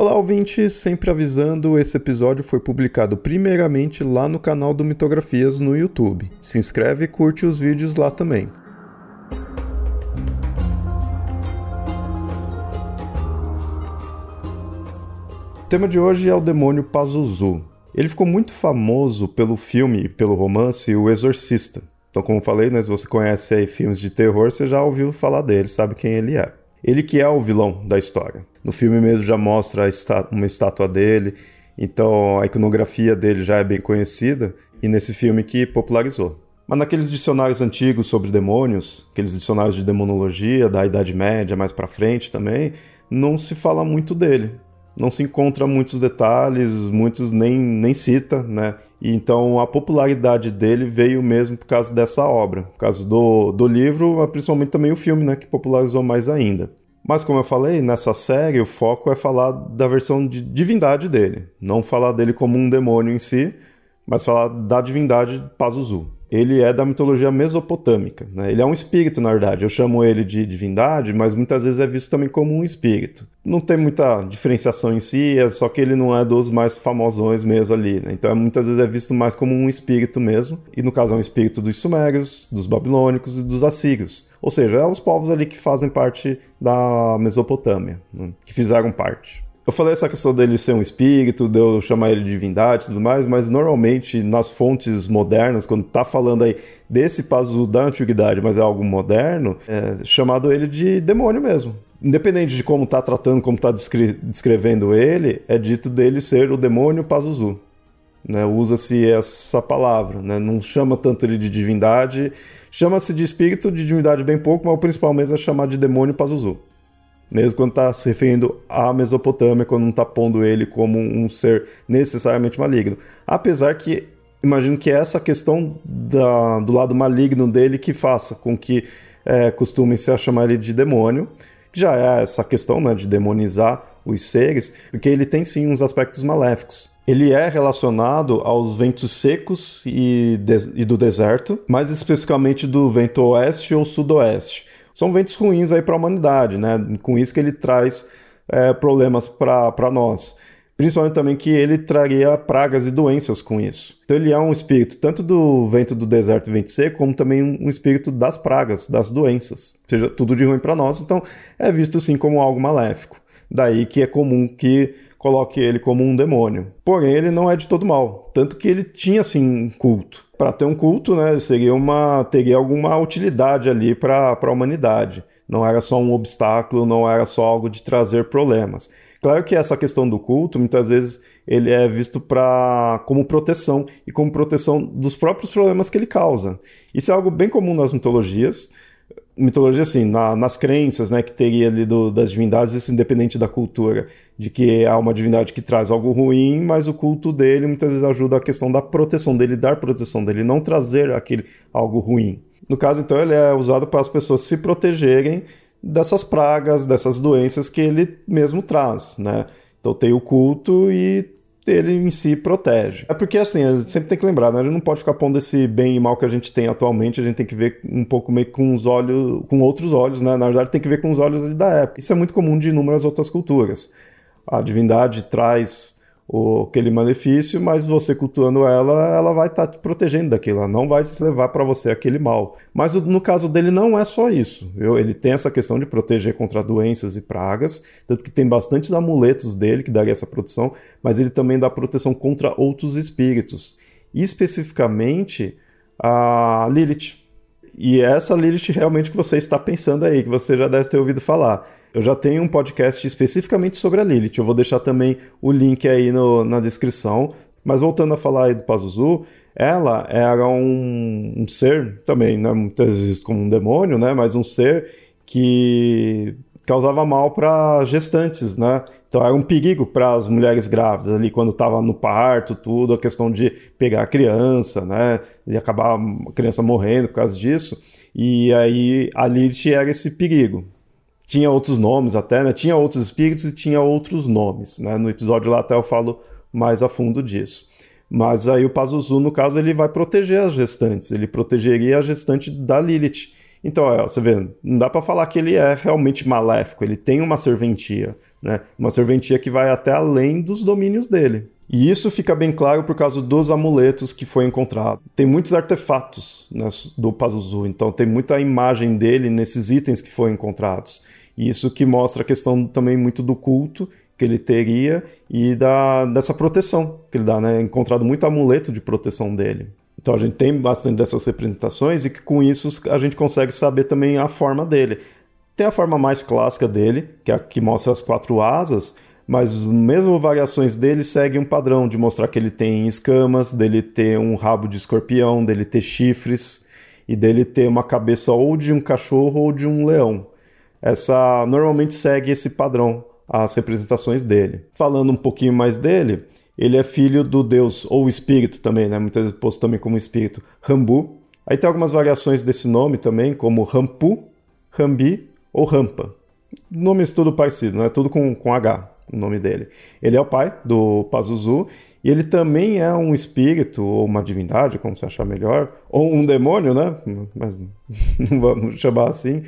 Olá, ouvinte! Sempre avisando, esse episódio foi publicado primeiramente lá no canal do Mitografias no YouTube. Se inscreve e curte os vídeos lá também. O tema de hoje é o demônio Pazuzu. Ele ficou muito famoso pelo filme e pelo romance O Exorcista. Então, como falei, né, se você conhece aí filmes de terror, você já ouviu falar dele, sabe quem ele é. Ele que é o vilão da história. No filme mesmo já mostra uma estátua dele, então a iconografia dele já é bem conhecida, e nesse filme que popularizou. Mas naqueles dicionários antigos sobre demônios, aqueles dicionários de demonologia da Idade Média mais para frente também, não se fala muito dele. Não se encontra muitos detalhes, muitos nem, nem cita, né? E então a popularidade dele veio mesmo por causa dessa obra, por causa do, do livro, mas principalmente também o filme, né? Que popularizou mais ainda. Mas, como eu falei, nessa série o foco é falar da versão de divindade dele. Não falar dele como um demônio em si, mas falar da divindade Pazuzu. Ele é da mitologia mesopotâmica. Né? Ele é um espírito, na verdade. Eu chamo ele de divindade, mas muitas vezes é visto também como um espírito. Não tem muita diferenciação em si, é só que ele não é dos mais famosões mesmo ali. Né? Então, muitas vezes é visto mais como um espírito mesmo. E no caso, é um espírito dos sumérios, dos babilônicos e dos assírios. Ou seja, é os povos ali que fazem parte da Mesopotâmia, né? que fizeram parte. Eu falei essa questão dele ser um espírito, de eu chamar ele de divindade e tudo mais, mas normalmente nas fontes modernas, quando tá falando aí desse passo da antiguidade, mas é algo moderno, é chamado ele de demônio mesmo. Independente de como tá tratando, como tá descre descrevendo ele, é dito dele ser o demônio Pazuzu. Né? Usa-se essa palavra, né? não chama tanto ele de divindade, chama-se de espírito, de divindade bem pouco, mas o principal mesmo é chamar de demônio Pazuzu mesmo quando está se referindo à Mesopotâmia, quando não está pondo ele como um ser necessariamente maligno. Apesar que imagino que é essa questão da, do lado maligno dele que faça com que é, costumem-se a chamar ele de demônio, já é essa questão né, de demonizar os seres, porque ele tem sim uns aspectos maléficos. Ele é relacionado aos ventos secos e, e do deserto, mais especificamente do vento oeste ou sudoeste são ventos ruins aí para a humanidade, né? Com isso que ele traz é, problemas para nós. Principalmente também que ele traria pragas e doenças com isso. Então ele é um espírito tanto do vento do deserto e vento seco, como também um espírito das pragas, das doenças. Ou seja, tudo de ruim para nós. Então é visto sim como algo maléfico. Daí que é comum que coloque ele como um demônio. Porém, ele não é de todo mal. Tanto que ele tinha, assim, um culto. Para ter um culto, né, seria uma, teria alguma utilidade ali para a humanidade. Não era só um obstáculo, não era só algo de trazer problemas. Claro que essa questão do culto, muitas vezes, ele é visto pra, como proteção e como proteção dos próprios problemas que ele causa. Isso é algo bem comum nas mitologias mitologia assim, na, nas crenças, né, que teria ali do, das divindades, isso independente da cultura, de que há uma divindade que traz algo ruim, mas o culto dele muitas vezes ajuda a questão da proteção dele, dar proteção dele, não trazer aquele algo ruim. No caso, então, ele é usado para as pessoas se protegerem dessas pragas, dessas doenças que ele mesmo traz, né? Então tem o culto e ele em si protege. É porque assim, a gente sempre tem que lembrar, né? A gente não pode ficar pondo esse bem e mal que a gente tem atualmente, a gente tem que ver um pouco meio com os olhos, com outros olhos, né? Na verdade, tem que ver com os olhos da época. Isso é muito comum de inúmeras outras culturas. A divindade traz o, aquele malefício, mas você cultuando ela, ela vai estar tá te protegendo daquilo, ela não vai te levar para você aquele mal. Mas no caso dele não é só isso. Ele tem essa questão de proteger contra doenças e pragas, tanto que tem bastantes amuletos dele que daria essa proteção, mas ele também dá proteção contra outros espíritos. Especificamente a Lilith. E é essa Lilith realmente que você está pensando aí, que você já deve ter ouvido falar eu já tenho um podcast especificamente sobre a Lilith. Eu vou deixar também o link aí no, na descrição. Mas voltando a falar aí do Pazuzu, ela era um, um ser também, né, muitas vezes como um demônio, né, mas um ser que causava mal para gestantes, né? Então era um perigo para as mulheres grávidas ali quando estava no parto, tudo, a questão de pegar a criança, né? E acabar a criança morrendo por causa disso. E aí a Lilith era esse perigo. Tinha outros nomes até, né? Tinha outros espíritos e tinha outros nomes, né? No episódio lá até eu falo mais a fundo disso. Mas aí o Pazuzu, no caso, ele vai proteger as gestantes, ele protegeria a gestante da Lilith. Então, você vê, não dá para falar que ele é realmente maléfico, ele tem uma serventia, né? Uma serventia que vai até além dos domínios dele. E isso fica bem claro por causa dos amuletos que foi encontrado. Tem muitos artefatos né, do Pazuzu, então tem muita imagem dele nesses itens que foram encontrados. E isso que mostra a questão também muito do culto que ele teria e da, dessa proteção que ele dá, né? Encontrado muito amuleto de proteção dele. Então a gente tem bastante dessas representações e que com isso a gente consegue saber também a forma dele. Tem a forma mais clássica dele, que é a que mostra as quatro asas, mas mesmo variações dele seguem um padrão de mostrar que ele tem escamas, dele ter um rabo de escorpião, dele ter chifres e dele ter uma cabeça ou de um cachorro ou de um leão. Essa normalmente segue esse padrão as representações dele. Falando um pouquinho mais dele, ele é filho do deus, ou espírito também, né? muitas vezes posto também como espírito, Rambu. Aí tem algumas variações desse nome também, como Rampu, Rambi ou Rampa. Nomes tudo parecido, né? Tudo com, com H, o nome dele. Ele é o pai do Pazuzu e ele também é um espírito ou uma divindade, como você achar melhor, ou um demônio, né? Mas não vamos chamar assim.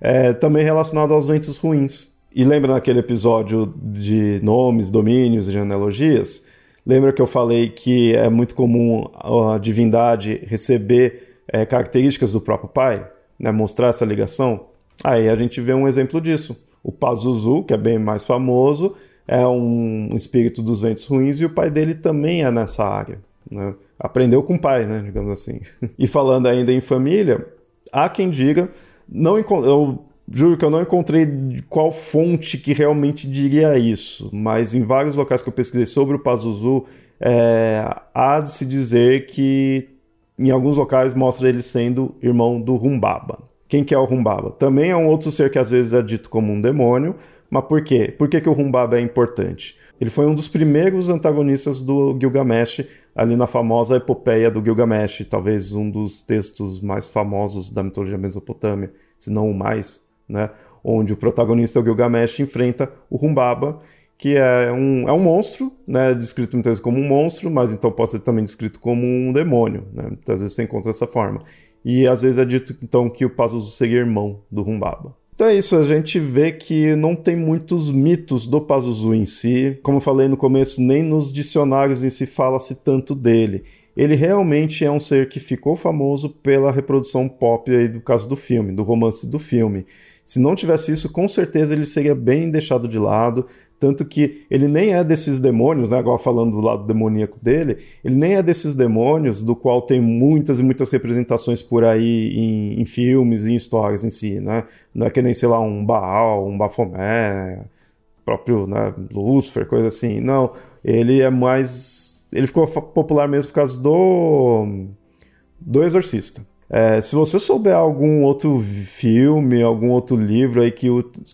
É, também relacionado aos ventos ruins. E lembra naquele episódio de nomes, domínios e genealogias? Lembra que eu falei que é muito comum a divindade receber é, características do próprio pai, né, mostrar essa ligação? Aí a gente vê um exemplo disso. O Pazuzu, que é bem mais famoso, é um espírito dos ventos ruins e o pai dele também é nessa área. Né? Aprendeu com o pai, né, digamos assim. E falando ainda em família, há quem diga, não eu juro que eu não encontrei qual fonte que realmente diria isso, mas em vários locais que eu pesquisei sobre o Pazuzu, é, há de se dizer que em alguns locais mostra ele sendo irmão do Rumbaba. Quem que é o Rumbaba? Também é um outro ser que às vezes é dito como um demônio, mas por quê? Por que, que o Rumbaba é importante? Ele foi um dos primeiros antagonistas do Gilgamesh, ali na famosa epopeia do Gilgamesh, talvez um dos textos mais famosos da mitologia mesopotâmia, se não o mais né? Onde o protagonista, o Gilgamesh, enfrenta o Humbaba, que é um, é um monstro, né? Descrito muitas vezes como um monstro, mas então pode ser também descrito como um demônio, né? Muitas vezes você encontra dessa forma. E às vezes é dito então que o Pazuzu seria irmão do Humbaba. Então é isso, a gente vê que não tem muitos mitos do Pazuzu em si. Como falei no começo, nem nos dicionários em si fala-se tanto dele. Ele realmente é um ser que ficou famoso pela reprodução pop aí do caso do filme, do romance do filme. Se não tivesse isso, com certeza ele seria bem deixado de lado. Tanto que ele nem é desses demônios, né? Agora falando do lado demoníaco dele, ele nem é desses demônios do qual tem muitas e muitas representações por aí em, em filmes e em histórias em si, né? Não é que nem, sei lá, um Baal, um Bafomé, próprio né, Lúcifer, coisa assim. Não, ele é mais. Ele ficou popular mesmo por causa do. do Exorcista. É, se você souber algum outro filme, algum outro livro aí que,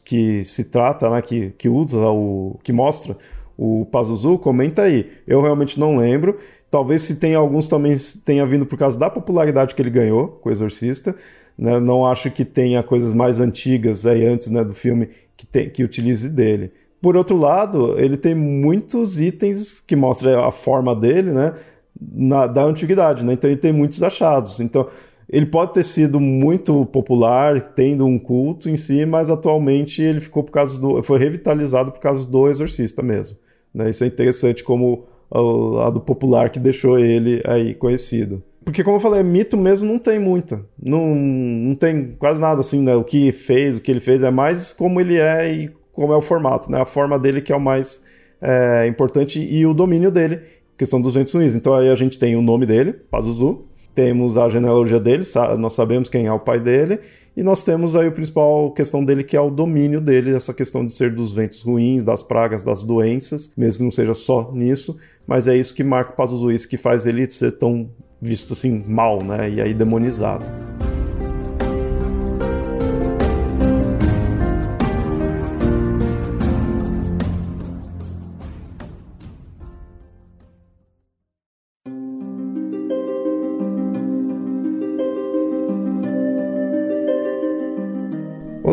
que se trata, né, que, que usa o. que mostra o Pazuzu, comenta aí. Eu realmente não lembro. Talvez se tem alguns também tenha vindo por causa da popularidade que ele ganhou com o Exorcista. Né? Não acho que tenha coisas mais antigas aí antes né, do filme que, tem, que utilize dele. Por outro lado, ele tem muitos itens que mostram a forma dele, né? Na, da antiguidade, né? Então ele tem muitos achados. Então, ele pode ter sido muito popular, tendo um culto em si, mas atualmente ele ficou por causa do. foi revitalizado por causa do Exorcista mesmo. Né? Isso é interessante como o lado popular que deixou ele aí conhecido. Porque, como eu falei, mito mesmo não tem muita. Não, não tem quase nada assim, né? O que fez, o que ele fez, é mais como ele é e como é o formato, né? A forma dele que é o mais é, importante e o domínio dele, que são 200 ruins. Então aí a gente tem o nome dele, Pazuzu, temos a genealogia dele, nós sabemos quem é o pai dele, e nós temos aí a principal questão dele, que é o domínio dele, essa questão de ser dos ventos ruins, das pragas, das doenças, mesmo que não seja só nisso, mas é isso que marca o Pazuzu, que faz ele ser tão visto assim mal, né, e aí demonizado.